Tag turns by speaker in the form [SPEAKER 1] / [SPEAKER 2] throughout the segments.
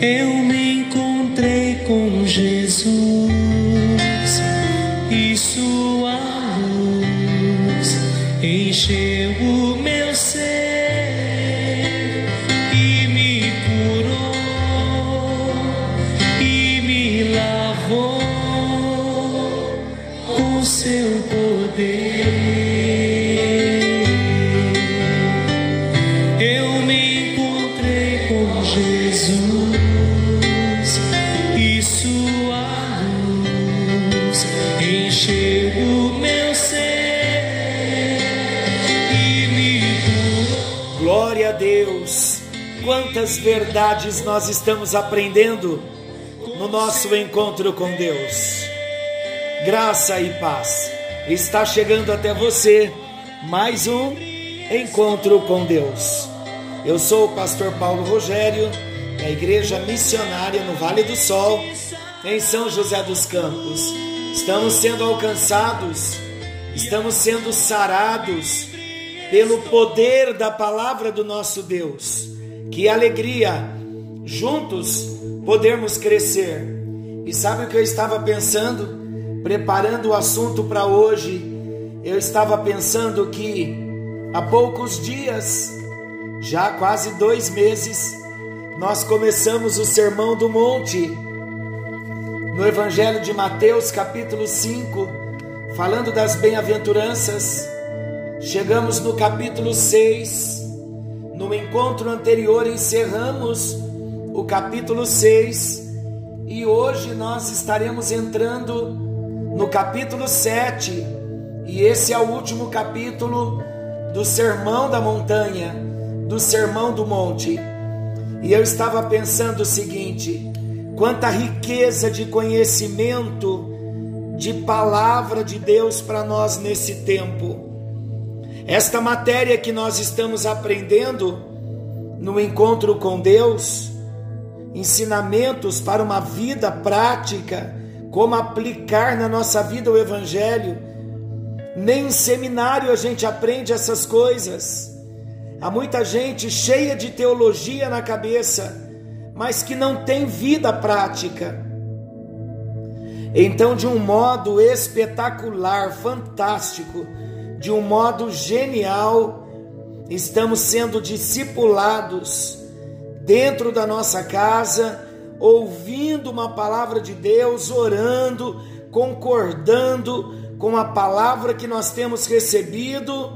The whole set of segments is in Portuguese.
[SPEAKER 1] eu me encontrei com Jesus
[SPEAKER 2] Quantas verdades nós estamos aprendendo no nosso encontro com Deus. Graça e paz. Está chegando até você mais um encontro com Deus. Eu sou o pastor Paulo Rogério, da Igreja Missionária no Vale do Sol, em São José dos Campos. Estamos sendo alcançados, estamos sendo sarados pelo poder da palavra do nosso Deus. Que alegria juntos podermos crescer. E sabe o que eu estava pensando? Preparando o assunto para hoje, eu estava pensando que há poucos dias, já quase dois meses, nós começamos o Sermão do Monte, no Evangelho de Mateus, capítulo 5, falando das bem-aventuranças. Chegamos no capítulo 6. No encontro anterior encerramos o capítulo 6 e hoje nós estaremos entrando no capítulo 7. E esse é o último capítulo do Sermão da Montanha, do Sermão do Monte. E eu estava pensando o seguinte: quanta riqueza de conhecimento, de palavra de Deus para nós nesse tempo. Esta matéria que nós estamos aprendendo no encontro com Deus, ensinamentos para uma vida prática, como aplicar na nossa vida o Evangelho. Nem em seminário a gente aprende essas coisas. Há muita gente cheia de teologia na cabeça, mas que não tem vida prática. Então, de um modo espetacular, fantástico, de um modo genial, estamos sendo discipulados dentro da nossa casa, ouvindo uma palavra de Deus, orando, concordando com a palavra que nós temos recebido,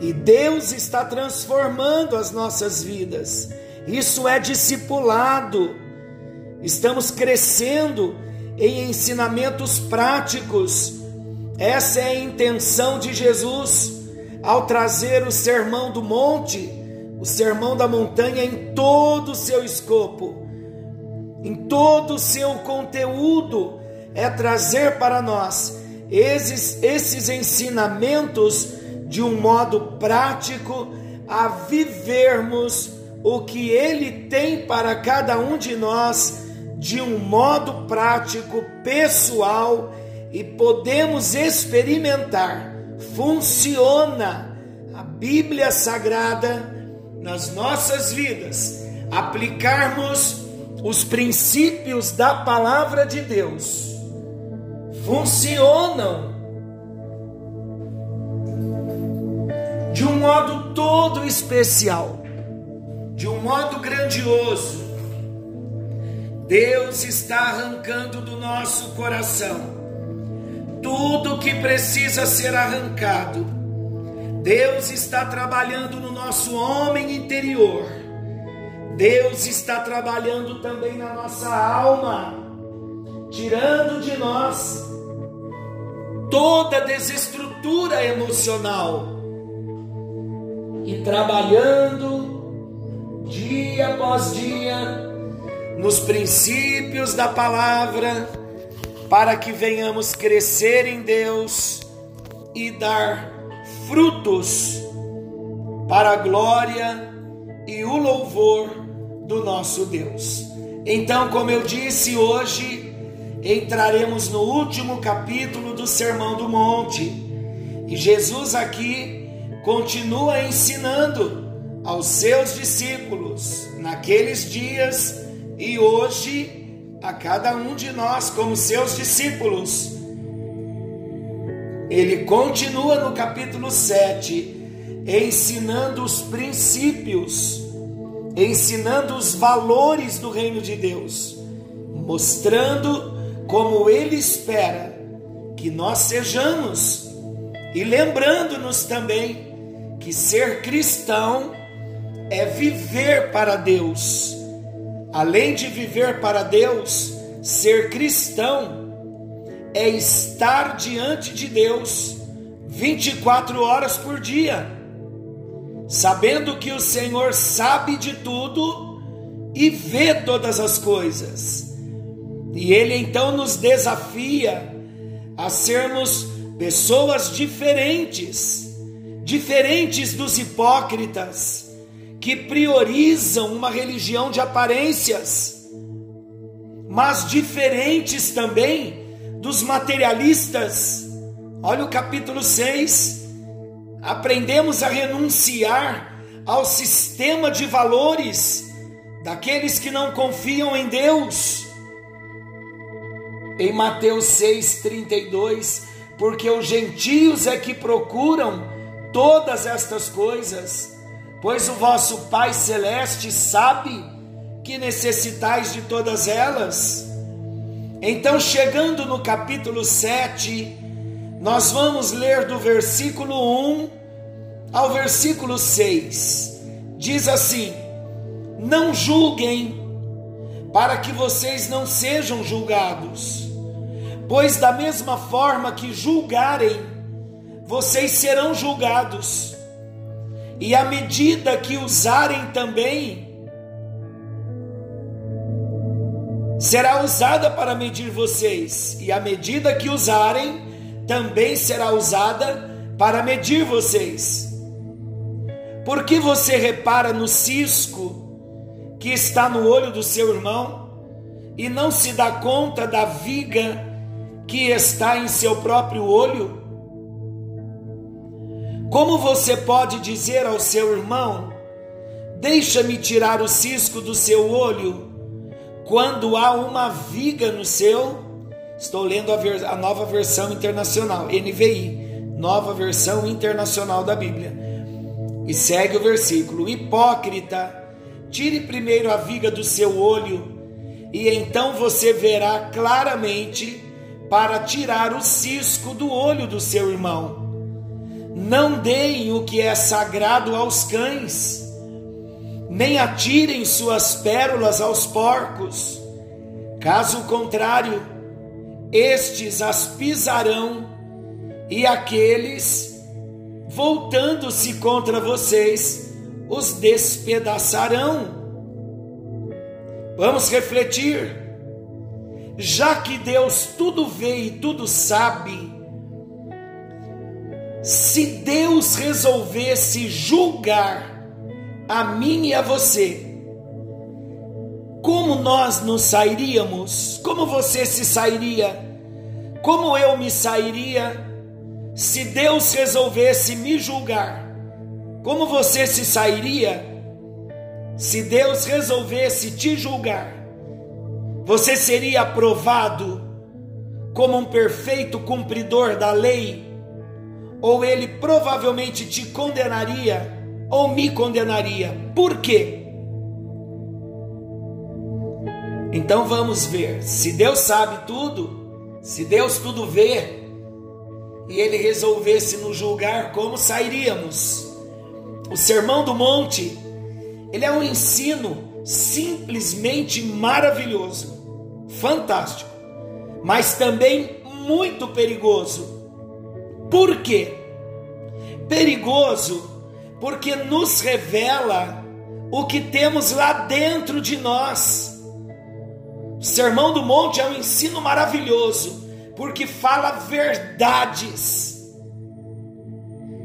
[SPEAKER 2] e Deus está transformando as nossas vidas. Isso é discipulado. Estamos crescendo em ensinamentos práticos. Essa é a intenção de Jesus ao trazer o sermão do monte, o sermão da montanha em todo o seu escopo, em todo o seu conteúdo, é trazer para nós esses, esses ensinamentos de um modo prático a vivermos o que ele tem para cada um de nós de um modo prático, pessoal e podemos experimentar. Funciona a Bíblia Sagrada nas nossas vidas, aplicarmos os princípios da palavra de Deus. Funcionam de um modo todo especial, de um modo grandioso. Deus está arrancando do nosso coração tudo que precisa ser arrancado. Deus está trabalhando no nosso homem interior. Deus está trabalhando também na nossa alma, tirando de nós toda desestrutura emocional e trabalhando dia após dia nos princípios da palavra para que venhamos crescer em Deus e dar frutos para a glória e o louvor do nosso Deus. Então, como eu disse, hoje entraremos no último capítulo do Sermão do Monte. E Jesus aqui continua ensinando aos seus discípulos naqueles dias e hoje a cada um de nós, como seus discípulos. Ele continua no capítulo 7, ensinando os princípios, ensinando os valores do reino de Deus, mostrando como ele espera que nós sejamos e lembrando-nos também que ser cristão é viver para Deus. Além de viver para Deus, ser cristão é estar diante de Deus 24 horas por dia, sabendo que o Senhor sabe de tudo e vê todas as coisas. E Ele então nos desafia a sermos pessoas diferentes, diferentes dos hipócritas que priorizam uma religião de aparências, mas diferentes também dos materialistas. Olha o capítulo 6. Aprendemos a renunciar ao sistema de valores daqueles que não confiam em Deus. Em Mateus 6:32, porque os gentios é que procuram todas estas coisas pois o vosso Pai Celeste sabe que necessitais de todas elas. Então, chegando no capítulo 7, nós vamos ler do versículo 1 ao versículo 6. Diz assim: Não julguem, para que vocês não sejam julgados, pois da mesma forma que julgarem, vocês serão julgados e a medida que usarem também será usada para medir vocês, e a medida que usarem também será usada para medir vocês. Por que você repara no cisco que está no olho do seu irmão e não se dá conta da viga que está em seu próprio olho? Como você pode dizer ao seu irmão: Deixa-me tirar o cisco do seu olho, quando há uma viga no seu? Estou lendo a, ver, a nova versão internacional, NVI, nova versão internacional da Bíblia. E segue o versículo: Hipócrita, tire primeiro a viga do seu olho, e então você verá claramente para tirar o cisco do olho do seu irmão. Não deem o que é sagrado aos cães, nem atirem suas pérolas aos porcos. Caso contrário, estes as pisarão, e aqueles, voltando-se contra vocês, os despedaçarão. Vamos refletir. Já que Deus tudo vê e tudo sabe, se Deus resolvesse julgar a mim e a você, como nós nos sairíamos? Como você se sairia? Como eu me sairia se Deus resolvesse me julgar? Como você se sairia se Deus resolvesse te julgar? Você seria aprovado como um perfeito cumpridor da lei? Ou ele provavelmente te condenaria ou me condenaria. Por quê? Então vamos ver. Se Deus sabe tudo, se Deus tudo vê, e ele resolvesse nos julgar, como sairíamos? O Sermão do Monte, ele é um ensino simplesmente maravilhoso, fantástico, mas também muito perigoso por quê? Perigoso, porque nos revela o que temos lá dentro de nós. O Sermão do Monte é um ensino maravilhoso, porque fala verdades.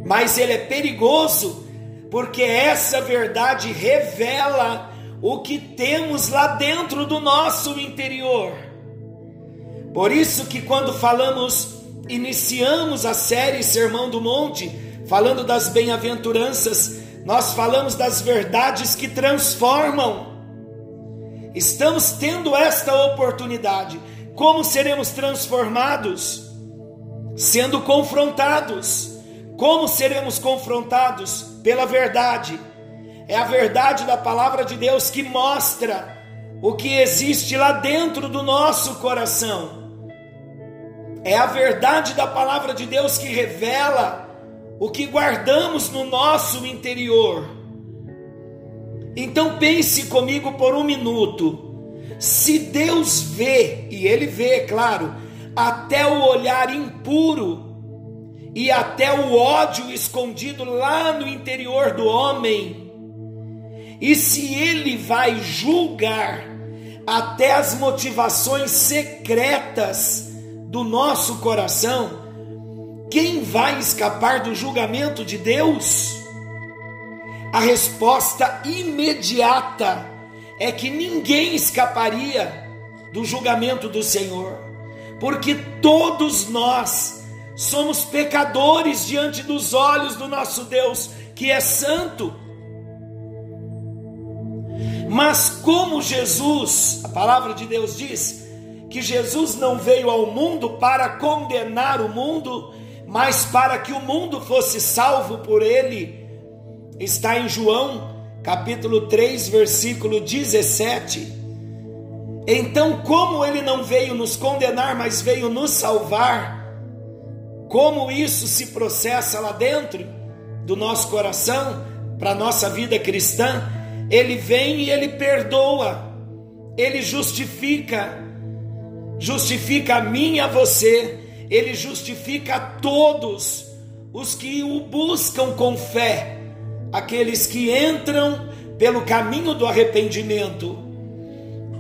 [SPEAKER 2] Mas ele é perigoso, porque essa verdade revela o que temos lá dentro do nosso interior. Por isso que quando falamos iniciamos a série Sermão do Monte, falando das bem-aventuranças, nós falamos das verdades que transformam. Estamos tendo esta oportunidade. Como seremos transformados? Sendo confrontados. Como seremos confrontados? Pela verdade. É a verdade da palavra de Deus que mostra o que existe lá dentro do nosso coração. É a verdade da palavra de Deus que revela o que guardamos no nosso interior. Então pense comigo por um minuto. Se Deus vê, e Ele vê, claro, até o olhar impuro e até o ódio escondido lá no interior do homem, e se Ele vai julgar até as motivações secretas do nosso coração, quem vai escapar do julgamento de Deus? A resposta imediata é que ninguém escaparia do julgamento do Senhor, porque todos nós somos pecadores diante dos olhos do nosso Deus, que é santo. Mas como Jesus, a palavra de Deus diz que Jesus não veio ao mundo para condenar o mundo, mas para que o mundo fosse salvo por ele, está em João, capítulo 3, versículo 17. Então, como ele não veio nos condenar, mas veio nos salvar, como isso se processa lá dentro do nosso coração, para a nossa vida cristã, ele vem e ele perdoa, ele justifica, justifica a mim e a você, ele justifica a todos os que o buscam com fé, aqueles que entram pelo caminho do arrependimento.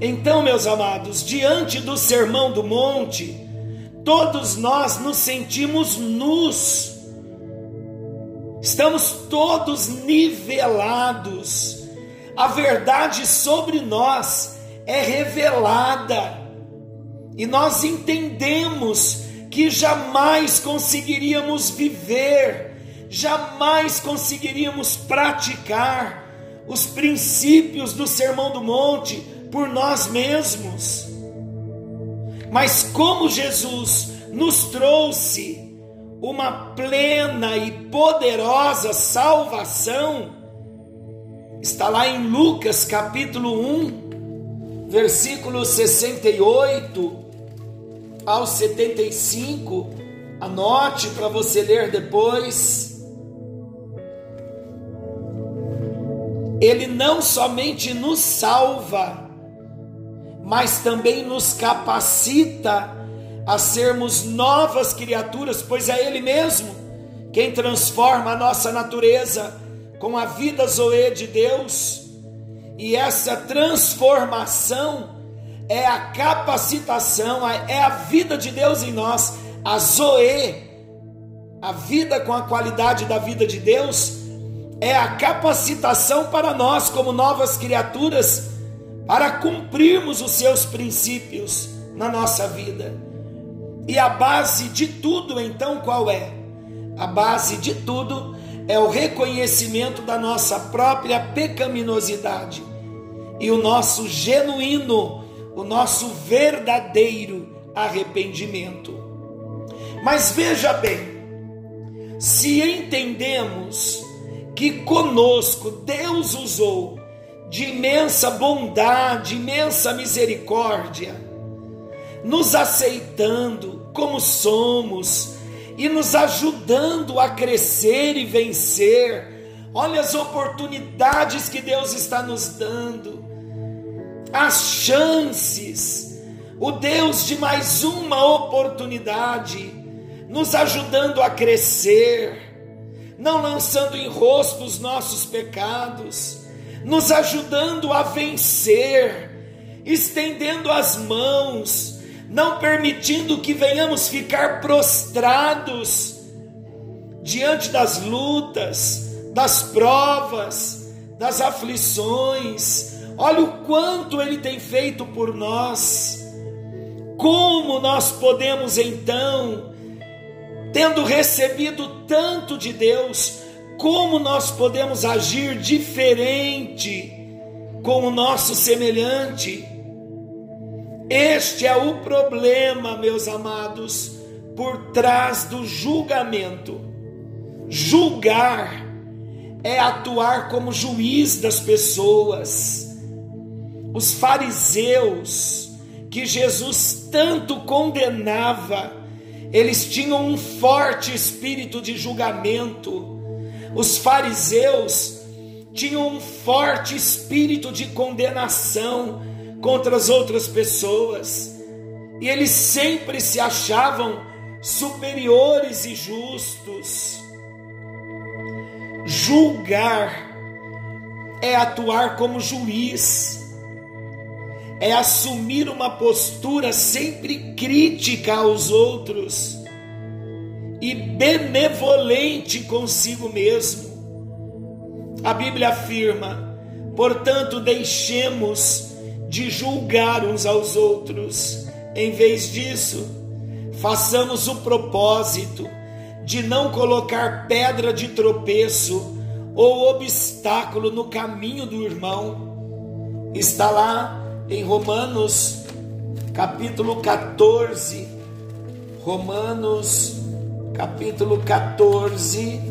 [SPEAKER 2] Então, meus amados, diante do sermão do monte, todos nós nos sentimos nus, estamos todos nivelados. A verdade sobre nós é revelada e nós entendemos que jamais conseguiríamos viver, jamais conseguiríamos praticar os princípios do Sermão do Monte por nós mesmos. Mas como Jesus nos trouxe uma plena e poderosa salvação, está lá em Lucas capítulo 1, versículo 68 ao 75. Anote para você ler depois. Ele não somente nos salva, mas também nos capacita a sermos novas criaturas, pois é Ele mesmo quem transforma a nossa natureza com a vida Zoe de Deus, e essa transformação é a capacitação, é a vida de Deus em nós, a Zoe, a vida com a qualidade da vida de Deus, é a capacitação para nós, como novas criaturas, para cumprirmos os seus princípios na nossa vida. E a base de tudo, então, qual é? A base de tudo é o reconhecimento da nossa própria pecaminosidade e o nosso genuíno, o nosso verdadeiro arrependimento. Mas veja bem, se entendemos que conosco Deus usou de imensa bondade, imensa misericórdia, nos aceitando como somos, e nos ajudando a crescer e vencer. Olha as oportunidades que Deus está nos dando, as chances, o Deus de mais uma oportunidade, nos ajudando a crescer, não lançando em rosto os nossos pecados, nos ajudando a vencer, estendendo as mãos, não permitindo que venhamos ficar prostrados diante das lutas, das provas, das aflições. Olha o quanto Ele tem feito por nós. Como nós podemos então, tendo recebido tanto de Deus, como nós podemos agir diferente com o nosso semelhante. Este é o problema, meus amados, por trás do julgamento. Julgar é atuar como juiz das pessoas. Os fariseus, que Jesus tanto condenava, eles tinham um forte espírito de julgamento. Os fariseus tinham um forte espírito de condenação contra as outras pessoas. E eles sempre se achavam superiores e justos. Julgar é atuar como juiz, é assumir uma postura sempre crítica aos outros e benevolente consigo mesmo. A Bíblia afirma: portanto, deixemos de julgar uns aos outros, em vez disso, façamos o propósito de não colocar pedra de tropeço ou obstáculo no caminho do irmão. Está lá em Romanos, capítulo 14. Romanos, capítulo 14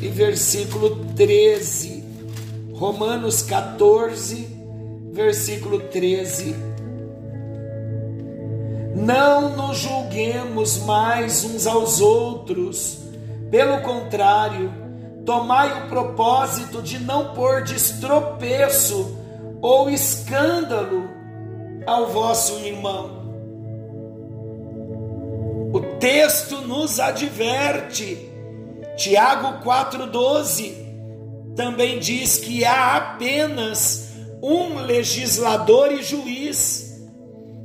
[SPEAKER 2] e versículo 13. Romanos 14, versículo 13. Não nos julguemos mais uns aos outros, pelo contrário, tomai o propósito de não pôr destropeço ou escândalo ao vosso irmão. O texto nos adverte Tiago 4,12 também diz que há apenas um legislador e juiz,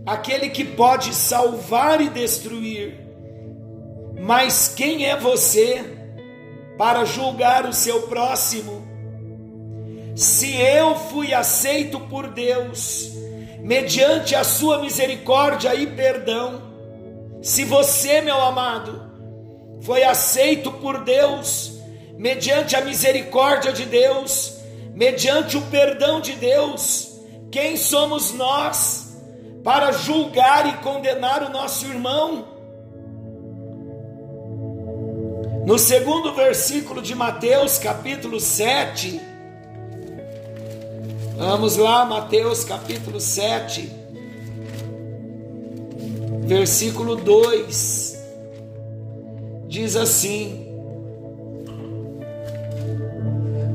[SPEAKER 2] aquele que pode salvar e destruir. Mas quem é você para julgar o seu próximo? Se eu fui aceito por Deus, mediante a sua misericórdia e perdão, se você, meu amado, foi aceito por Deus, mediante a misericórdia de Deus, mediante o perdão de Deus. Quem somos nós para julgar e condenar o nosso irmão? No segundo versículo de Mateus, capítulo 7, vamos lá, Mateus capítulo 7, versículo 2 diz assim: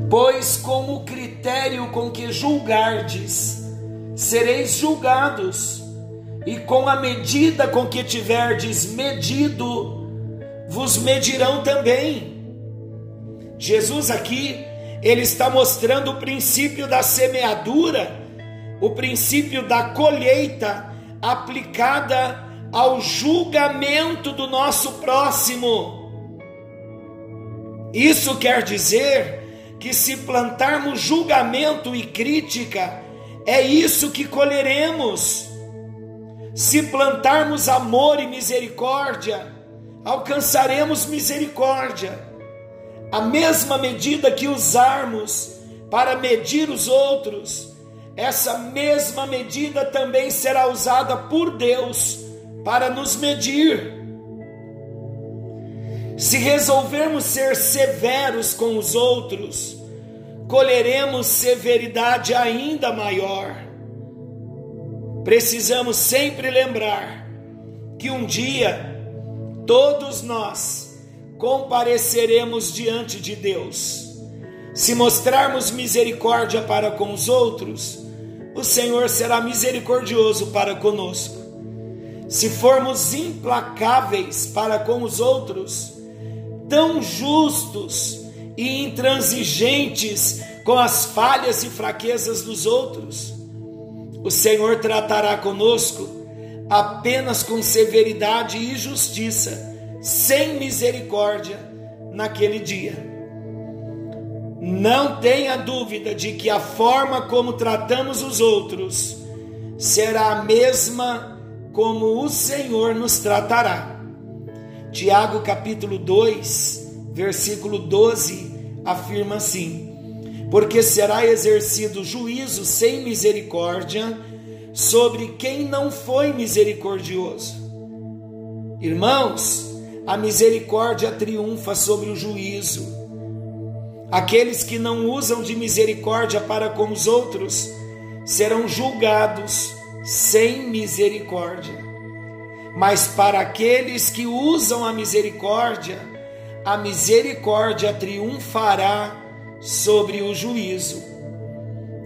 [SPEAKER 2] Pois com o critério com que julgardes, sereis julgados, e com a medida com que tiverdes medido, vos medirão também. Jesus aqui, ele está mostrando o princípio da semeadura, o princípio da colheita aplicada ao julgamento do nosso próximo. Isso quer dizer que se plantarmos julgamento e crítica, é isso que colheremos. Se plantarmos amor e misericórdia, alcançaremos misericórdia. A mesma medida que usarmos para medir os outros, essa mesma medida também será usada por Deus para nos medir. Se resolvermos ser severos com os outros, colheremos severidade ainda maior. Precisamos sempre lembrar que um dia todos nós compareceremos diante de Deus. Se mostrarmos misericórdia para com os outros, o Senhor será misericordioso para conosco se formos implacáveis para com os outros, tão justos e intransigentes com as falhas e fraquezas dos outros, o Senhor tratará conosco apenas com severidade e justiça, sem misericórdia naquele dia. Não tenha dúvida de que a forma como tratamos os outros será a mesma como o Senhor nos tratará. Tiago capítulo 2, versículo 12 afirma assim: porque será exercido juízo sem misericórdia sobre quem não foi misericordioso. Irmãos, a misericórdia triunfa sobre o juízo. Aqueles que não usam de misericórdia para com os outros serão julgados sem misericórdia. Mas para aqueles que usam a misericórdia, a misericórdia triunfará sobre o juízo.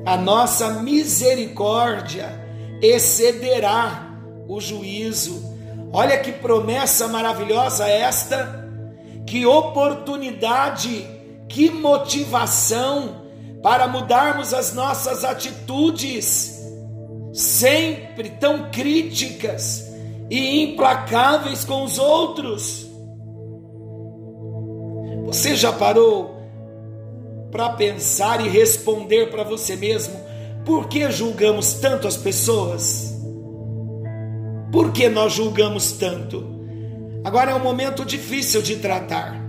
[SPEAKER 2] A nossa misericórdia excederá o juízo Olha que promessa maravilhosa esta, que oportunidade, que motivação para mudarmos as nossas atitudes, sempre tão críticas e implacáveis com os outros. Você já parou para pensar e responder para você mesmo por que julgamos tanto as pessoas? Por que nós julgamos tanto? Agora é um momento difícil de tratar,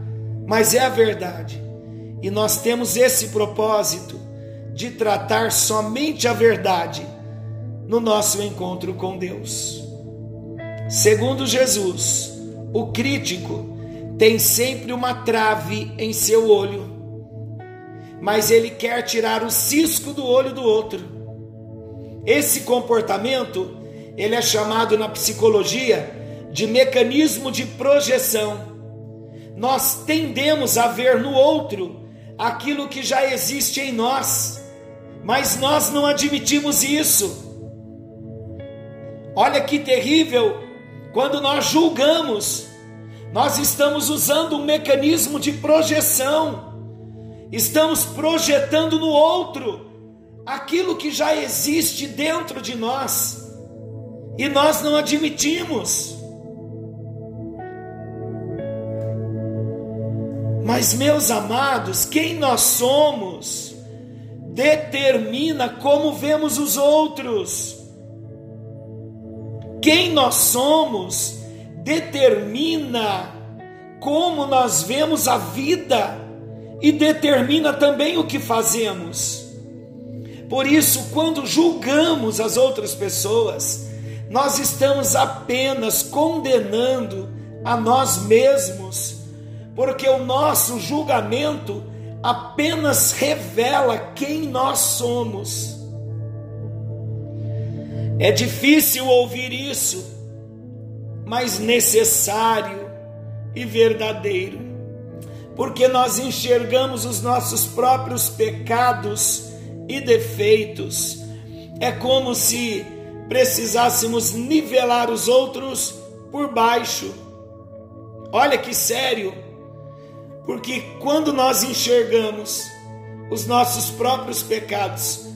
[SPEAKER 2] mas é a verdade. E nós temos esse propósito de tratar somente a verdade no nosso encontro com Deus. Segundo Jesus, o crítico tem sempre uma trave em seu olho, mas ele quer tirar o cisco do olho do outro. Esse comportamento ele é chamado na psicologia de mecanismo de projeção. Nós tendemos a ver no outro aquilo que já existe em nós, mas nós não admitimos isso. Olha que terrível quando nós julgamos, nós estamos usando um mecanismo de projeção, estamos projetando no outro aquilo que já existe dentro de nós e nós não admitimos. Mas, meus amados, quem nós somos determina como vemos os outros. Quem nós somos determina como nós vemos a vida e determina também o que fazemos. Por isso, quando julgamos as outras pessoas, nós estamos apenas condenando a nós mesmos, porque o nosso julgamento apenas revela quem nós somos. É difícil ouvir isso, mas necessário e verdadeiro, porque nós enxergamos os nossos próprios pecados e defeitos. É como se precisássemos nivelar os outros por baixo. Olha que sério, porque quando nós enxergamos os nossos próprios pecados,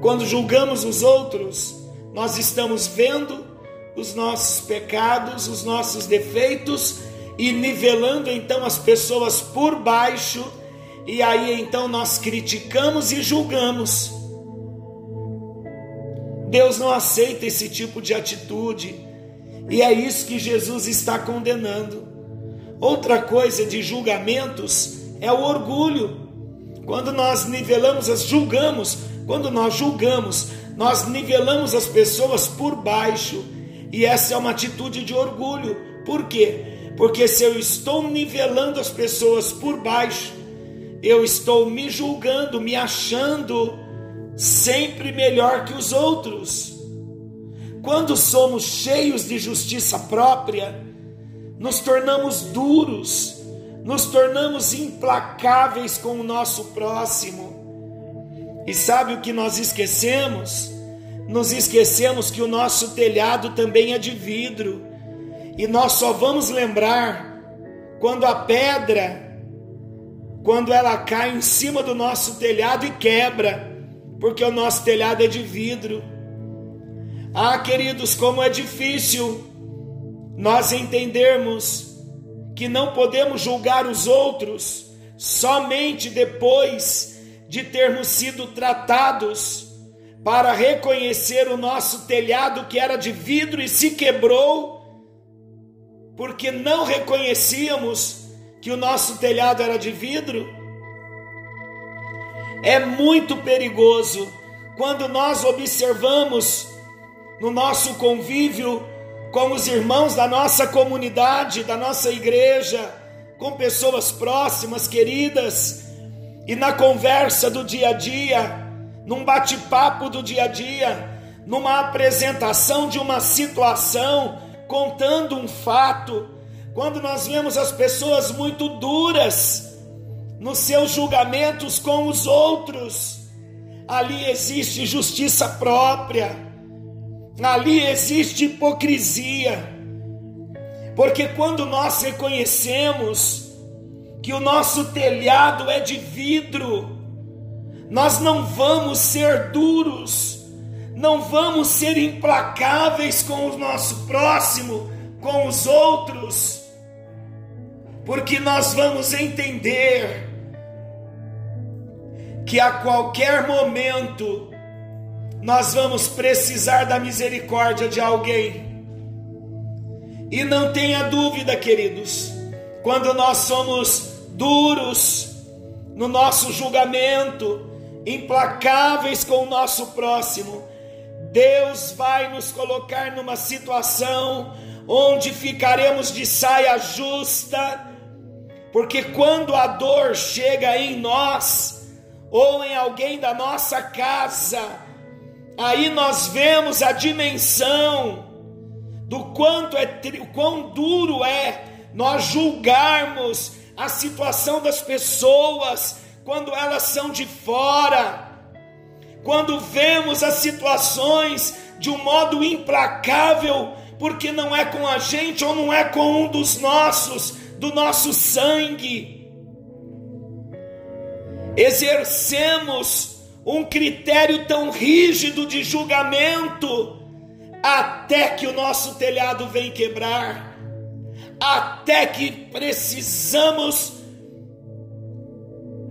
[SPEAKER 2] quando julgamos os outros, nós estamos vendo os nossos pecados, os nossos defeitos e nivelando então as pessoas por baixo, e aí então nós criticamos e julgamos. Deus não aceita esse tipo de atitude. E é isso que Jesus está condenando. Outra coisa de julgamentos é o orgulho. Quando nós nivelamos, as julgamos, quando nós julgamos, nós nivelamos as pessoas por baixo. E essa é uma atitude de orgulho. Por quê? Porque se eu estou nivelando as pessoas por baixo, eu estou me julgando, me achando sempre melhor que os outros. Quando somos cheios de justiça própria, nos tornamos duros, nos tornamos implacáveis com o nosso próximo. E sabe o que nós esquecemos? Nos esquecemos que o nosso telhado também é de vidro, e nós só vamos lembrar quando a pedra, quando ela cai em cima do nosso telhado e quebra porque o nosso telhado é de vidro. Ah, queridos, como é difícil nós entendermos que não podemos julgar os outros somente depois de termos sido tratados para reconhecer o nosso telhado que era de vidro e se quebrou, porque não reconhecíamos que o nosso telhado era de vidro. É muito perigoso quando nós observamos no nosso convívio com os irmãos da nossa comunidade, da nossa igreja, com pessoas próximas, queridas, e na conversa do dia a dia, num bate-papo do dia a dia, numa apresentação de uma situação, contando um fato, quando nós vemos as pessoas muito duras nos seus julgamentos com os outros, ali existe justiça própria. Ali existe hipocrisia, porque quando nós reconhecemos que o nosso telhado é de vidro, nós não vamos ser duros, não vamos ser implacáveis com o nosso próximo, com os outros, porque nós vamos entender que a qualquer momento nós vamos precisar da misericórdia de alguém. E não tenha dúvida, queridos, quando nós somos duros no nosso julgamento, implacáveis com o nosso próximo, Deus vai nos colocar numa situação onde ficaremos de saia justa, porque quando a dor chega em nós ou em alguém da nossa casa, Aí nós vemos a dimensão do quanto é, o quão duro é nós julgarmos a situação das pessoas quando elas são de fora. Quando vemos as situações de um modo implacável, porque não é com a gente ou não é com um dos nossos, do nosso sangue. Exercemos um critério tão rígido de julgamento, até que o nosso telhado vem quebrar, até que precisamos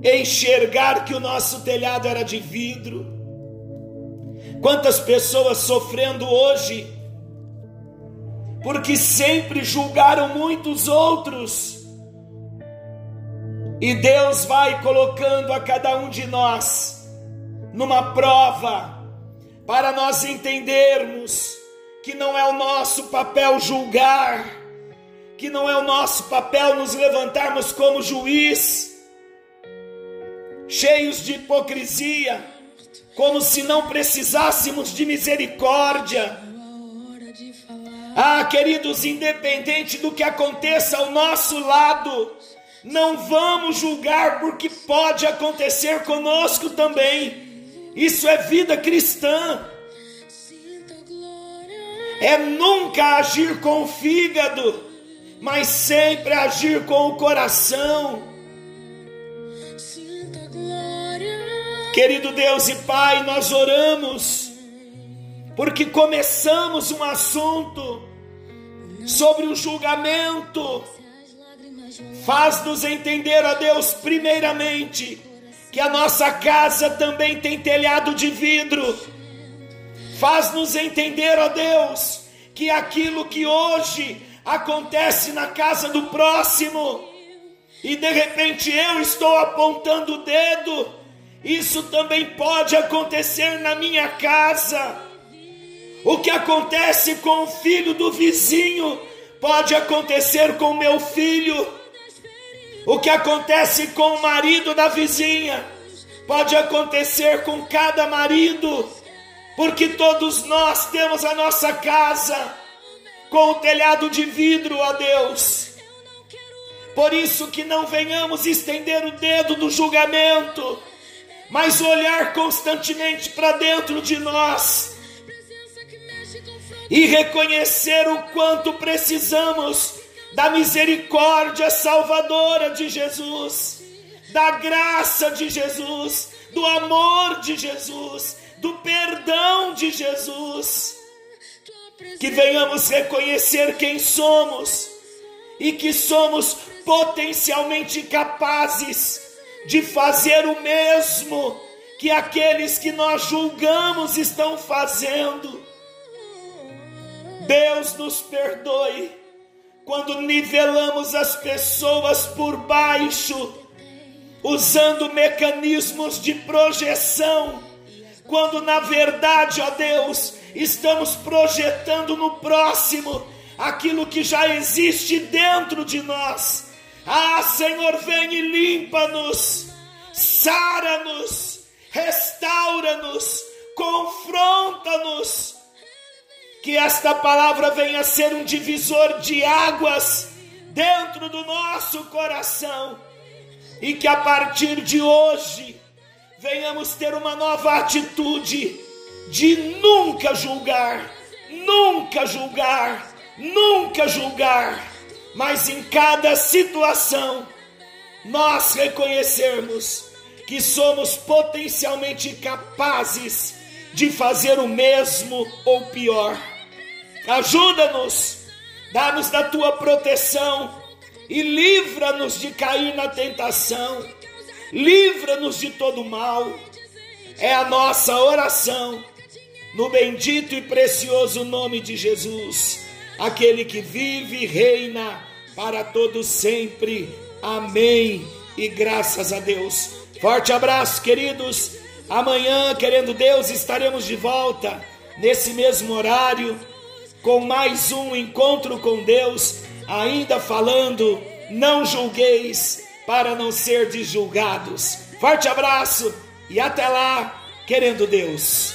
[SPEAKER 2] enxergar que o nosso telhado era de vidro. Quantas pessoas sofrendo hoje, porque sempre julgaram muitos outros, e Deus vai colocando a cada um de nós numa prova, para nós entendermos que não é o nosso papel julgar, que não é o nosso papel nos levantarmos como juiz, cheios de hipocrisia, como se não precisássemos de misericórdia. Ah, queridos, independente do que aconteça ao nosso lado, não vamos julgar porque pode acontecer conosco também. Isso é vida cristã. É nunca agir com o fígado, mas sempre agir com o coração. Querido Deus e Pai, nós oramos, porque começamos um assunto sobre o julgamento. Faz-nos entender, a Deus, primeiramente, que a nossa casa também tem telhado de vidro. Faz-nos entender, ó Deus, que aquilo que hoje acontece na casa do próximo, e de repente eu estou apontando o dedo, isso também pode acontecer na minha casa. O que acontece com o filho do vizinho pode acontecer com meu filho o que acontece com o marido da vizinha pode acontecer com cada marido, porque todos nós temos a nossa casa com o telhado de vidro, ó Deus. Por isso que não venhamos estender o dedo do julgamento, mas olhar constantemente para dentro de nós e reconhecer o quanto precisamos da misericórdia salvadora de Jesus, da graça de Jesus, do amor de Jesus, do perdão de Jesus. Que venhamos reconhecer quem somos e que somos potencialmente capazes de fazer o mesmo que aqueles que nós julgamos estão fazendo. Deus nos perdoe quando nivelamos as pessoas por baixo, usando mecanismos de projeção, quando na verdade, ó Deus, estamos projetando no próximo aquilo que já existe dentro de nós. Ah, Senhor, vem e limpa-nos, sara-nos, restaura-nos, confronta-nos. Que esta palavra venha ser um divisor de águas dentro do nosso coração e que a partir de hoje venhamos ter uma nova atitude de nunca julgar, nunca julgar, nunca julgar, mas em cada situação nós reconhecermos que somos potencialmente capazes de fazer o mesmo ou pior. Ajuda-nos, dá-nos da tua proteção e livra-nos de cair na tentação, livra-nos de todo mal. É a nossa oração, no bendito e precioso nome de Jesus, aquele que vive e reina para todos sempre. Amém. E graças a Deus. Forte abraço, queridos. Amanhã, querendo Deus, estaremos de volta nesse mesmo horário com mais um encontro com Deus ainda falando: não julgueis para não ser julgados. Forte abraço e até lá, querendo Deus.